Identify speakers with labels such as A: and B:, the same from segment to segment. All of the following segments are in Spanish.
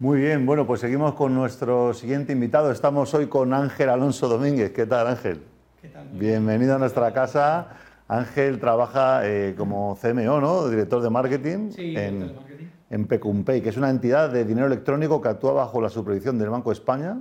A: Muy bien, bueno, pues seguimos con nuestro siguiente invitado. Estamos hoy con Ángel Alonso Domínguez. ¿Qué tal, Ángel?
B: ¿Qué tal?
A: Bienvenido a nuestra casa. Ángel trabaja eh, como CMO, ¿no? Director de marketing
B: Sí,
A: en,
B: director de marketing.
A: en Pecumpay, que es una entidad de dinero electrónico que actúa bajo la supervisión del Banco de España.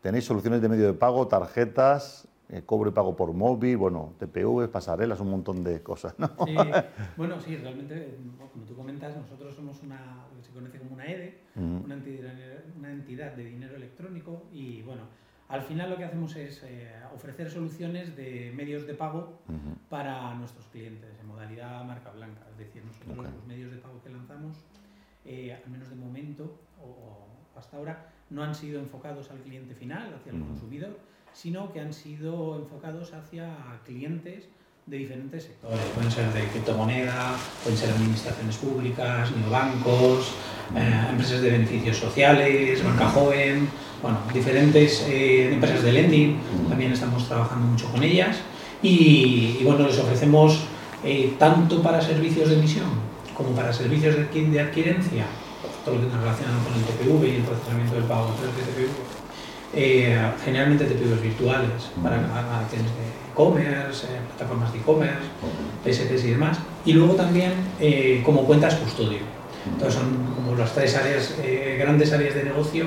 A: Tenéis soluciones de medio de pago, tarjetas, eh, cobro y pago por móvil, bueno, TPVs, pasarelas, un montón de cosas, ¿no?
B: Sí, bueno, sí, realmente, como tú comentas, nosotros somos una, lo que se conoce como una EDE,
A: Ujú.
B: una, entidad, una entidad de dinero electrónico y bueno, al final lo que hacemos es eh, ofrecer soluciones de medios de pago para nuestros clientes en modalidad marca blanca. Es decir, nosotros los medios de pago que lanzamos, eh, al menos de momento o, o hasta ahora, no han sido enfocados al cliente final, hacia el consumidor, sino que han sido enfocados hacia clientes de diferentes sectores. Pueden ser de criptomoneda, pueden ser administraciones públicas, neobancos, eh, empresas de beneficios sociales, banca joven, bueno, diferentes eh, empresas de lending, también estamos trabajando mucho con ellas. Y, y, bueno, les ofrecemos eh, tanto para servicios de emisión como para servicios de, adqui- de adquirencia, todo lo que está relacionado con el TPV y el procesamiento del pago a través de TPV, eh, generalmente TPVs virtuales para acciones de e-commerce, eh, plataformas de e-commerce, PSPs y demás, y luego también eh, como cuentas custodio. Entonces son como las tres áreas, eh, grandes áreas de negocio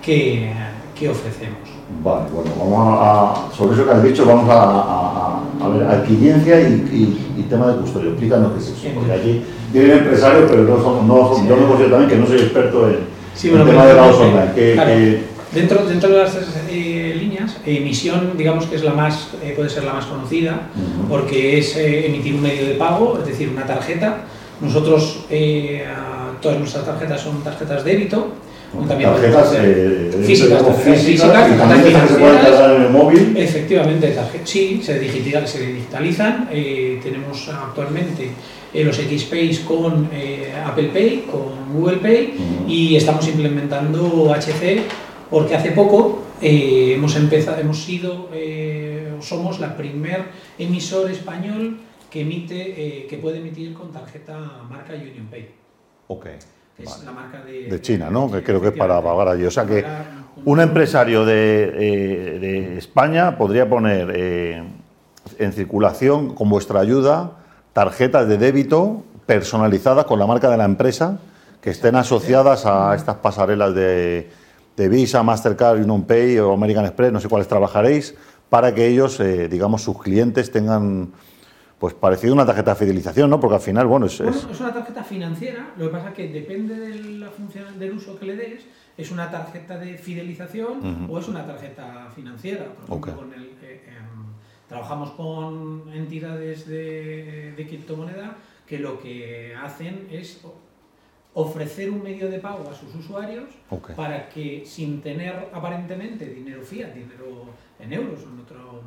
B: que, que ofrecemos.
A: Vale, bueno, vamos a, sobre eso que has dicho, vamos a, a- ver, adquirencia y, y- y tema de custodio. Explícanos qué es eso, porque aquí vienen empresarios, pero no somos, no somos-
B: Sí.
A: yo me considero también que no soy experto en,
B: Sí, bueno,
A: tema de pagos online. ¿Qué-
B: claro.
A: qué-
B: Dentro, dentro de las tres eh, líneas, emisión, digamos que es la más, eh, puede ser la más conocida, porque es eh, emitir un medio de pago, es decir, una tarjeta. Nosotros, todas nuestras tarjetas son tarjetas débito. también
A: tarjetas eh,
B: físicas, tarjetas
A: físicas, y también
B: tarjetas
A: se pueden
B: financieras.
A: cargar en el móvil.
B: Efectivamente, tarje- sí, se, digital, se digitalizan. eh, tenemos actualmente eh, los XPays con Apple Pay, con Google Pay y estamos implementando HC porque hace poco eh, hemos empezado, hemos sido, eh, somos la primer emisor español que emite, eh, que puede emitir con tarjeta marca Union Pay.
A: Ok,
B: que Es
A: vale.
B: la marca de,
A: De China, ¿no? Que creo que es para pagar allí. O sea que un empresario de, de España podría poner en circulación con vuestra ayuda tarjetas de débito personalizadas con la marca de la empresa que estén asociadas a estas pasarelas de, de Visa, Mastercard, Union Pay o American Express, no sé cuáles trabajaréis, para que ellos, eh, digamos, sus clientes tengan, pues parecido a una tarjeta de fidelización, ¿no? Porque al final, bueno, es...
B: Bueno,
A: es-
B: es una tarjeta financiera, lo que pasa es que depende de la función, del uso que le des, es una tarjeta de fidelización o es una tarjeta financiera. Por ejemplo, con el, eh, em, trabajamos con entidades de, de criptomoneda que lo que hacen es ofrecer un medio de pago a sus usuarios para que sin tener aparentemente dinero fiat, dinero en euros o en, otro,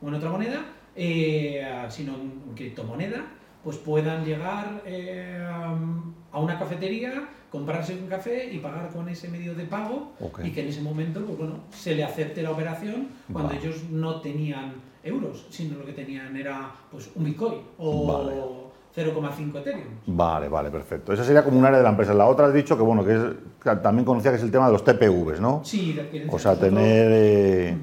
B: o en otra moneda, eh, sino en criptomoneda, pues puedan llegar eh, a una cafetería, comprarse un café y pagar con ese medio de pago y que en ese momento pues bueno, se le acepte la operación cuando
A: Vale.
B: ellos no tenían euros, sino lo que tenían era pues un Bitcoin o
A: Vale.
B: 0,5 Ethereum.
A: Vale, vale, perfecto. Esa sería como un área de la empresa. La otra has dicho que, bueno, que, es, también conocía que es el tema de los TPVs, ¿no?
B: Sí, de.
A: O sea, tener... eh,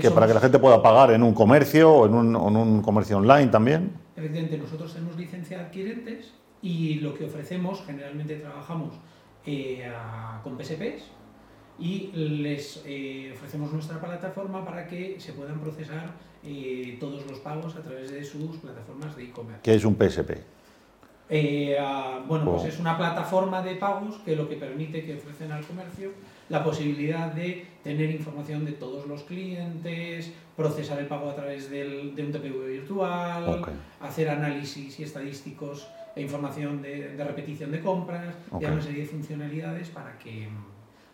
A: que para que la gente pueda pagar en un comercio o en un, o en un comercio online también.
B: Efectivamente, nosotros tenemos licencia de adquirentes y lo que ofrecemos, generalmente trabajamos eh, a- con PSPs y les eh, ofrecemos nuestra plataforma para que se puedan procesar eh, todos los pagos a través de sus plataformas de e-commerce.
A: que es un PSP?
B: Eh, ah, bueno, pues
A: Oh.
B: es una plataforma de pagos que lo que permite que ofrecen al comercio la posibilidad de tener información de todos los clientes, procesar el pago a través del- de un TPV virtual, hacer análisis y estadísticos e información de, de repetición de compras
A: Ok.
B: y una serie de funcionalidades para que,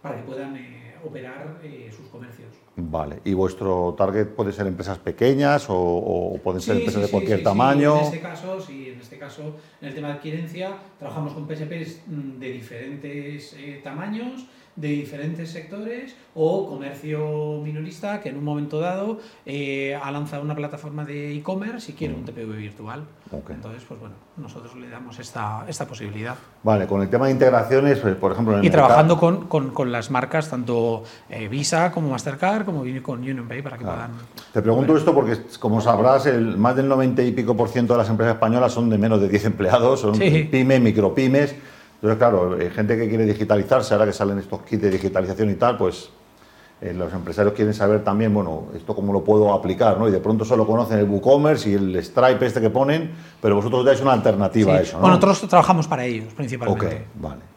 B: para que puedan eh, operar eh, sus comercios.
A: Vale. ¿Y vuestro target puede ser empresas pequeñas o, o pueden ser
B: Sí,
A: empresas
B: sí,
A: de
B: sí,
A: cualquier tamaño?
B: En este caso, sí, en este caso, en el tema de adquirencia, trabajamos con PSPs mm, de diferentes eh, tamaños, de diferentes sectores, o comercio minorista que en un momento dado eh, ha lanzado una plataforma de e-commerce y quiere un TPV virtual.
A: Ok.
B: Entonces, pues bueno, nosotros le damos esta, esta posibilidad.
A: Vale, con el tema de integraciones, pues, por ejemplo, en el
B: Y
A: mercado-
B: trabajando con, con- con las marcas, tanto eh, Visa como Mastercard, como con UnionPay, para que puedan...
A: Te pregunto esto porque, como sabrás, el, más del 90 y pico por ciento de las empresas españolas son de menos de 10 empleados, son
B: Sí.
A: pymes, micropymes. Entonces, claro, eh, gente que quiere digitalizarse, ahora que salen estos kits de digitalización y tal, pues eh, los empresarios quieren saber también, bueno, esto cómo lo puedo aplicar, ¿no? Y de pronto solo conocen el WooCommerce y el Stripe este que ponen, pero vosotros dais una alternativa a eso, ¿no?
B: Bueno, nosotros trabajamos para ellos,
A: Ok,
B: principalmente.
A: vale.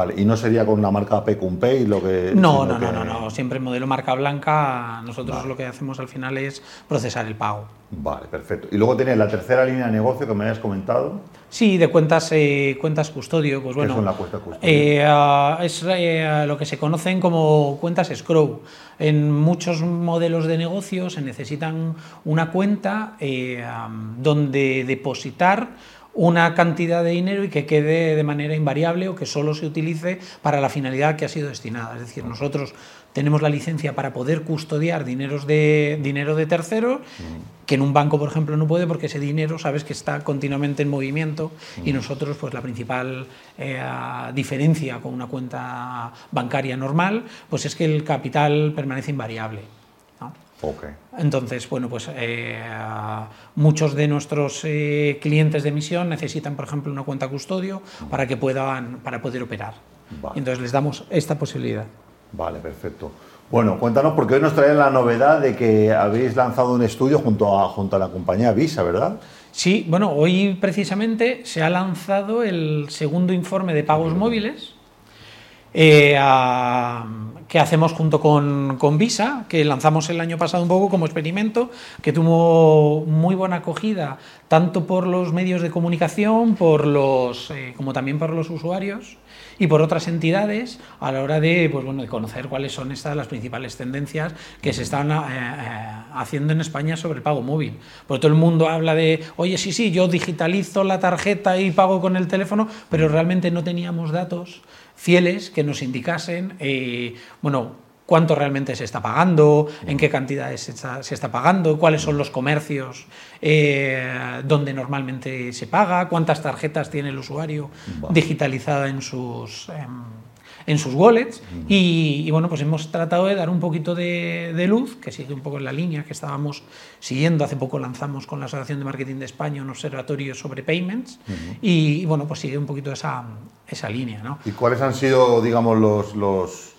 A: Vale, y no sería con la marca Pay lo que...
B: No, no, no,
A: que-
B: no, no, siempre modelo marca blanca, nosotros lo que hacemos al final es procesar el pago.
A: Vale, perfecto. Y luego tenéis la tercera línea de negocio que me habías comentado.
B: Sí, de cuentas, eh, cuentas custodio, pues
A: ¿Qué
B: bueno.
A: son las cuentas custodio?
B: eh, ah, es eh, lo que se conocen como cuentas escrow. En muchos modelos de negocio se necesitan una cuenta donde depositar una cantidad de dinero y que quede de manera invariable o que solo se utilice para la finalidad que ha sido destinada. Es decir, nosotros tenemos la licencia para poder custodiar dineros de, dinero de terceros, que en un banco, por ejemplo, no puede porque ese dinero sabes que está continuamente en movimiento y nosotros, pues la principal eh, diferencia con una cuenta bancaria normal, pues es que el capital permanece invariable. ¿No?
A: Ok.
B: Entonces, bueno, pues eh, muchos de nuestros eh, clientes de emisión necesitan, por ejemplo, una cuenta custodio para que puedan para poder operar.
A: Vale.
B: Y Entonces les damos esta posibilidad.
A: Vale, perfecto. Bueno, cuéntanos, porque hoy nos traen la novedad de que habéis lanzado un estudio junto a, junto a la compañía Visa, ¿verdad?
B: Sí, bueno, hoy precisamente se ha lanzado el segundo informe de pagos móviles eh, a- que hacemos junto con, con Visa, que lanzamos el año pasado un poco como experimento, que tuvo muy buena acogida tanto por los medios de comunicación, por los, eh, como también por los usuarios y por otras entidades a la hora de, pues, bueno, de conocer cuáles son estas las principales tendencias que se están eh, eh, haciendo en España sobre el pago móvil. Porque todo el mundo habla de, oye, sí, sí, yo digitalizo la tarjeta y pago con el teléfono, pero realmente no teníamos datos fieles que nos indicasen, eh, bueno, cuánto realmente se está pagando, en qué cantidades se está, se está pagando, cuáles son los comercios eh, donde normalmente se paga, cuántas tarjetas tiene el usuario digitalizada en sus, en sus wallets. Y, y, bueno, pues hemos tratado de dar un poquito de, de luz, que sigue un poco en la línea que estábamos siguiendo. Hace poco lanzamos con la Asociación de Marketing de España un observatorio sobre payments y, y, bueno, pues sigue un poquito esa, esa línea. ¿no?
A: ¿Y cuáles han sido, digamos, los, los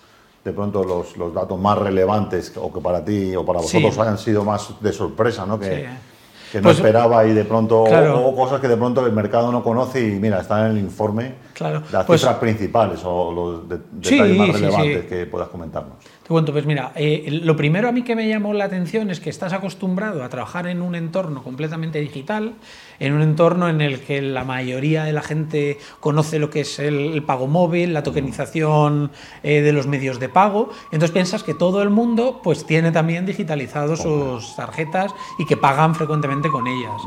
A: de pronto los, los datos más relevantes o que para ti o para
B: Sí.
A: vosotros hayan sido más de sorpresa, ¿no? Que,
B: Sí.
A: Que no
B: Pues-
A: esperaba y de pronto,
B: Claro.
A: o, cosas que de pronto el mercado no conoce y mira, están en el informe
B: Claro.
A: las
B: Pues-
A: cifras principales o los de-
B: Sí,
A: detalles más
B: sí, sí.
A: relevantes que puedas comentarnos.
B: Te cuento, pues mira, eh, lo primero a mí que me llamó la atención es que estás acostumbrado a trabajar en un entorno completamente digital, en un entorno en el que la mayoría de la gente conoce lo que es el, el pago móvil, la tokenización eh, de los medios de pago. Entonces piensas que todo el mundo pues tiene también digitalizado sus tarjetas y que pagan frecuentemente con ellas.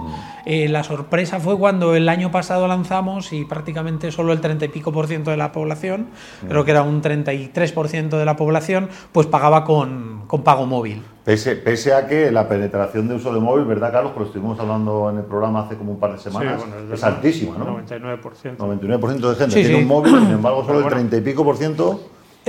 B: Eh, la sorpresa fue cuando el año pasado lanzamos y prácticamente solo el 30 y pico por ciento de la población, creo que era un 33% de la población, pues pagaba con, con pago móvil.
A: Pese, pese a que la penetración de uso de móvil, ¿verdad, Carlos? Pero estuvimos hablando en el programa hace como un par de semanas,
C: Sí, bueno,
A: es,
C: verdad.
A: altísima, ¿no?
C: 99%.
A: 99% de gente
B: Sí,
A: tiene
B: sí.
A: un móvil, sin embargo, solo el
C: bueno.
A: 30 y pico por ciento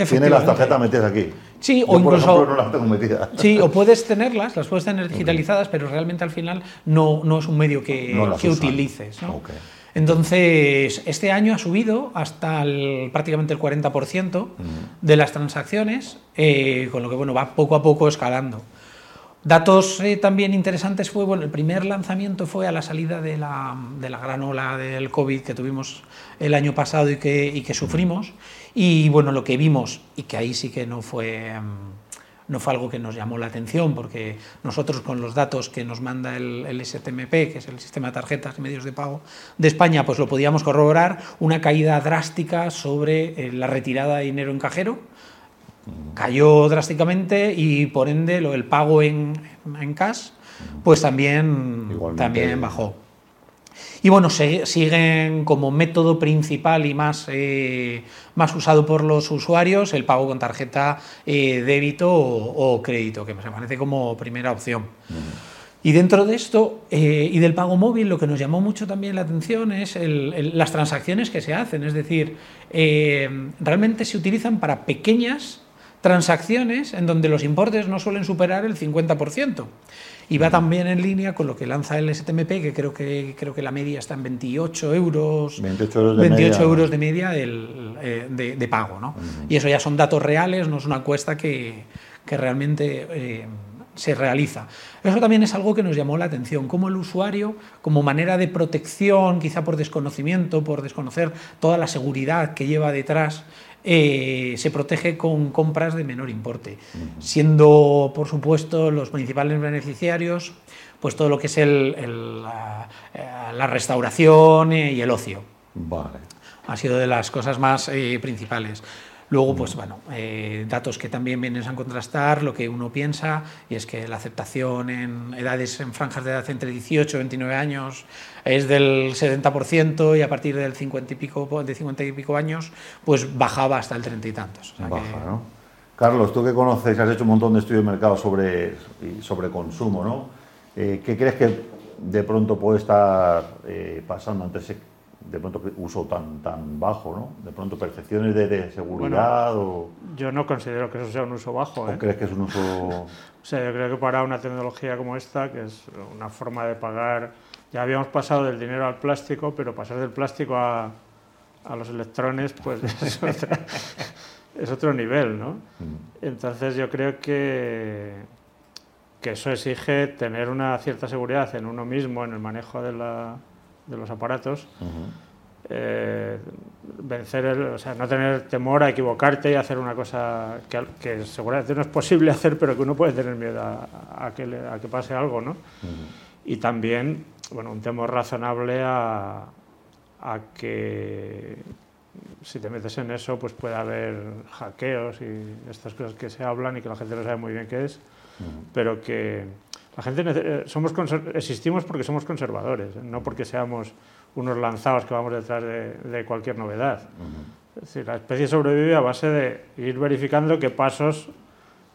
A: tiene las tarjetas metidas aquí.
B: Sí,
A: Yo,
B: o
A: por
B: incluso-
A: ejemplo, no las tengo metidas.
B: Sí, o puedes tenerlas, las puedes tener digitalizadas, pero realmente al final no, no es un medio que,
A: No
B: que utilices. ¿no?
A: Ok.
B: Entonces, este año ha subido hasta el- prácticamente el 40% de las transacciones, eh, con lo que bueno, va poco a poco escalando. Datos eh, también interesantes fue, bueno, el primer lanzamiento fue a la salida de la, de la gran ola del COVID que tuvimos el año pasado y que, y que sufrimos. Y bueno, lo que vimos, y que ahí sí que no fue, mm, no fue algo que nos llamó la atención, porque nosotros con los datos que nos manda el, el STMP, que es el Sistema de Tarjetas y Medios de Pago de España, pues lo podíamos corroborar, una caída drástica sobre eh, la retirada de dinero en cajero, cayó drásticamente y por ende lo, el pago en, en cash pues también,
A: Igualmente.
B: también bajó. Y bueno, se- siguen como método principal y más, eh, más usado por los usuarios el pago con tarjeta eh, débito o, o crédito, que me parece como primera opción. Y dentro de esto eh, y del pago móvil, lo que nos llamó mucho también la atención es las transacciones que se hacen. Es decir, realmente se utilizan para pequeñas transacciones en donde los importes no suelen superar el 50%. Y va también en línea con lo que lanza el STMP, que creo que, creo que la media está en 28 euros,
A: 28 euros de media,
B: euros de, media eh, de, pago. ¿no? Y eso ya son datos reales, no es una encuesta que, que realmente eh, se realiza. Eso también es algo que nos llamó la atención, cómo el usuario, como manera de protección, quizá por desconocimiento, por desconocer toda la seguridad que lleva detrás, eh, se protege con compras de menor importe, siendo, por supuesto, los principales beneficiarios pues todo lo que es el, la, eh, restauración y el ocio.
A: Vale.
B: Ha sido de las cosas más eh, principales. Luego, pues bueno, eh, datos que también vienen a contrastar lo que uno piensa, y es que la aceptación en edades, en franjas de edad entre 18 y 29 años es del 70% y a partir del 50 y pico, de 50 y pico años, pues bajaba hasta el 30 y tantos.
A: Baja, ¿no? Carlos, tú que conoces, has hecho un montón de estudios de mercado sobre, sobre consumo, ¿no? Eh, ¿Qué crees que de pronto puede estar eh, pasando ante ese de pronto uso tan, tan bajo, ¿no? De pronto percepciones de, seguridad o...
C: Yo no considero que eso sea un uso bajo.
A: ¿O
C: ¿eh?
A: crees que es un uso...?
C: o sea, yo creo que para una tecnología como esta, que es una forma de pagar... Ya habíamos pasado del dinero al plástico, pero pasar del plástico a, a los electrones, pues es, es otro nivel, ¿no? Mm. Entonces yo creo que, que eso exige tener una cierta seguridad en uno mismo, en el manejo de la de los aparatos. Eh, vencer, el, o sea, no tener temor a equivocarte y hacer una cosa que, que, seguramente no es posible hacer, pero que uno puede tener miedo a, que, a que, pase algo, ¿no? Y también, bueno, un temor razonable a, a, que si te metes en eso, pues puede haber hackeos y estas cosas que se hablan y que la gente no sabe muy bien qué es, pero que la gente eh, somos existimos porque somos conservadores, no porque seamos unos lanzados que vamos detrás de, cualquier novedad. Es decir, la especie sobrevive a base de ir verificando qué pasos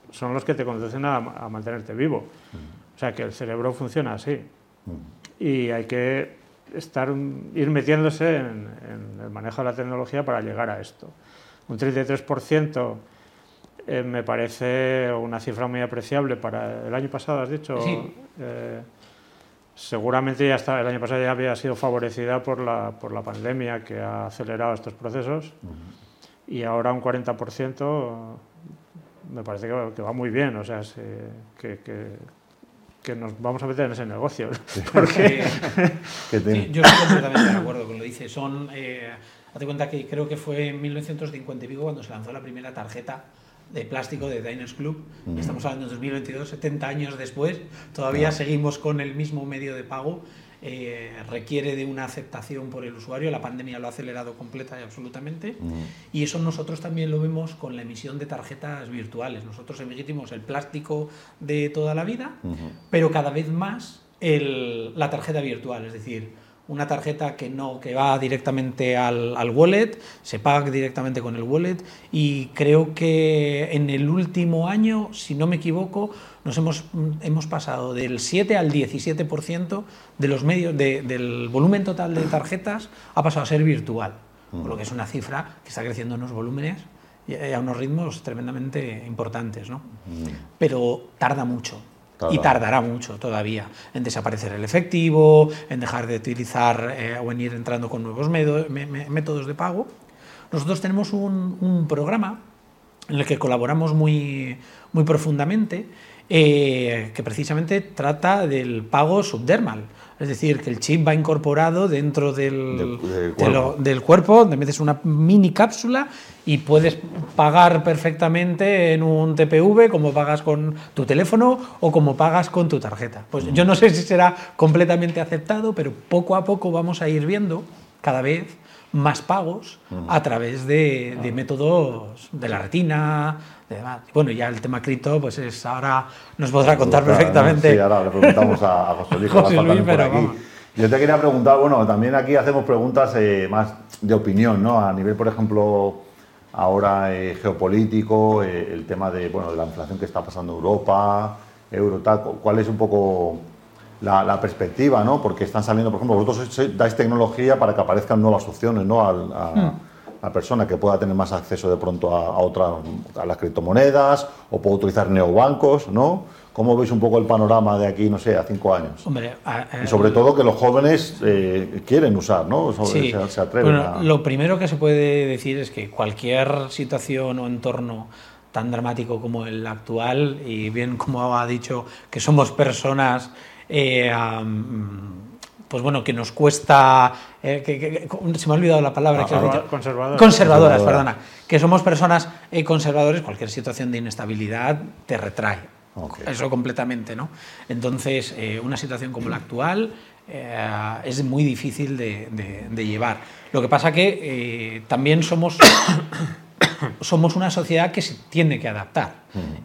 C: son los que te conducen a, mantenerte vivo. O sea, que el cerebro funciona así. Y hay que estar, ir metiéndose en, en, el manejo de la tecnología para llegar a esto. Un 33% eh, me parece una cifra muy apreciable para el año pasado, has dicho. Eh, seguramente ya está, el año pasado ya había sido favorecida por la, por la pandemia que ha acelerado estos procesos y ahora un 40% me parece que, va muy bien, o sea, que, que, nos vamos a meter en ese negocio.
B: Porque... yo estoy completamente de acuerdo con lo que dice. Son, eh, hazte cuenta que creo que fue en 1950 y pico cuando se lanzó la primera tarjeta de plástico de Diners Club. Estamos hablando de 2022, 70 años después, todavía seguimos con el mismo medio de pago. Eh, requiere de una aceptación por el usuario, la pandemia lo ha acelerado completa y absolutamente, y eso nosotros también lo vemos con la emisión de tarjetas virtuales. Nosotros emitimos el plástico de toda la vida, pero cada vez más el, la tarjeta virtual, es decir, una tarjeta que no que va directamente al, al, wallet, se paga directamente con el wallet y creo que en el último año, si no me equivoco, nos hemos, hemos pasado del 7 al 17% de los medios del volumen total de tarjetas ha pasado a ser virtual, por lo que es una cifra que está creciendo en unos volúmenes y a unos ritmos tremendamente importantes, ¿no? Pero tarda mucho y tardará mucho todavía en desaparecer el efectivo, en dejar de utilizar eh, o en ir entrando con nuevos métodos de pago. Nosotros tenemos un, programa en el que colaboramos muy, muy profundamente, eh, que precisamente trata del pago subdermal. Es decir, que el chip va incorporado dentro del, del, cuerpo. donde metes una mini cápsula y puedes pagar perfectamente en un TPV como pagas con tu teléfono o como pagas con tu tarjeta. Pues yo no sé si será completamente aceptado, pero poco a poco vamos a ir viendo cada vez más pagos a través de, de métodos de la retina, bueno, ya el tema cripto, pues es ahora nos podrá contar perfectamente.
A: Sí, ahora le preguntamos a, José Luis, José Luis por aquí. Yo te quería preguntar, bueno, también aquí hacemos preguntas eh, más de opinión, ¿no? A nivel, por ejemplo, ahora eh, geopolítico, eh, el tema de, bueno, de la inflación que está pasando en Europa, euro, tal, ¿cuál es un poco la, perspectiva, ¿no? Porque están saliendo, por ejemplo, vosotros dais tecnología para que aparezcan nuevas opciones, ¿no? a, la persona que pueda tener más acceso de pronto a, otras, a las criptomonedas o pueda utilizar neobancos, ¿no? ¿Cómo veis un poco el panorama de aquí, no sé, a cinco años?
B: Hombre,
A: y sobre todo que los jóvenes eh, quieren usar, ¿no?
B: sí. se, atreven bueno, Lo primero que se puede decir es que cualquier situación o entorno tan dramático como el actual, y bien como ha dicho que somos personas eh, pues bueno, que nos cuesta, eh, se me ha olvidado la palabra. que
C: has Conservadoras.
B: Conservadoras, perdona. Que somos personas eh, conservadores, cualquier situación de inestabilidad te retrae. Eso completamente, ¿no? Entonces, una situación como la actual es muy difícil de, de, llevar. Lo que pasa que también somos somos una sociedad que se tiene que adaptar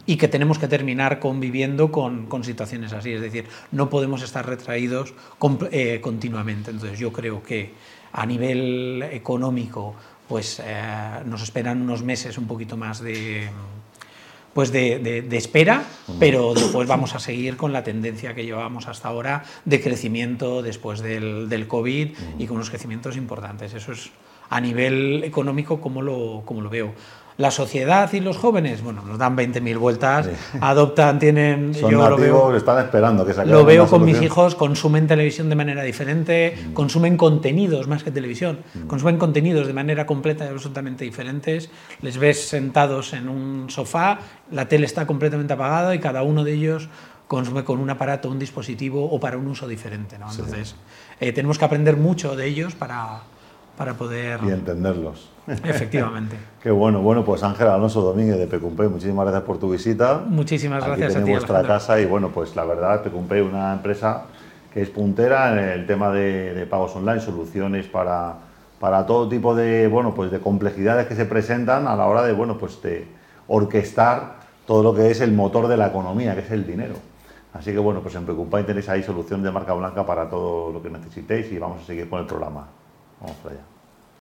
B: y que tenemos que terminar conviviendo con, situaciones así. Es decir, no podemos estar retraídos eh, continuamente. Entonces yo creo que a nivel económico pues eh, nos esperan unos meses un poquito más de pues de, espera, pero después vamos a seguir con la tendencia que llevamos hasta ahora de crecimiento después del, del COVID y con unos crecimientos importantes. Eso es a nivel económico como lo, como lo veo. La sociedad y los jóvenes, bueno, nos dan 20.000 vueltas, adoptan, tienen...
A: Son yo nativos, lo veo, están esperando que se
B: Lo veo con mis hijos, consumen televisión de manera diferente, mm. consumen contenidos más que televisión, mm. consumen contenidos de manera completa y absolutamente diferentes. Les ves sentados en un sofá, la tele está completamente apagada y cada uno de ellos consume con un aparato, un dispositivo o para un uso diferente. ¿no? Entonces, eh, tenemos que aprender mucho de ellos para para poder...
A: Y entenderlos.
B: Efectivamente.
A: Qué bueno. Bueno, pues Ángel Alonso Domínguez de Pecumpe, muchísimas gracias por tu visita.
B: Muchísimas gracias a ti.
A: vuestra casa y bueno, pues la verdad, Pecumpe es una empresa que es puntera en el tema de, pagos online, soluciones para, para todo tipo de, bueno, pues de complejidades que se presentan a la hora de, bueno, pues de orquestar todo lo que es el motor de la economía, que es el dinero. Así que bueno, pues en Pecumpe tenéis ahí solución de marca blanca para todo lo que necesitéis y vamos a seguir con el programa. Vamos para allá.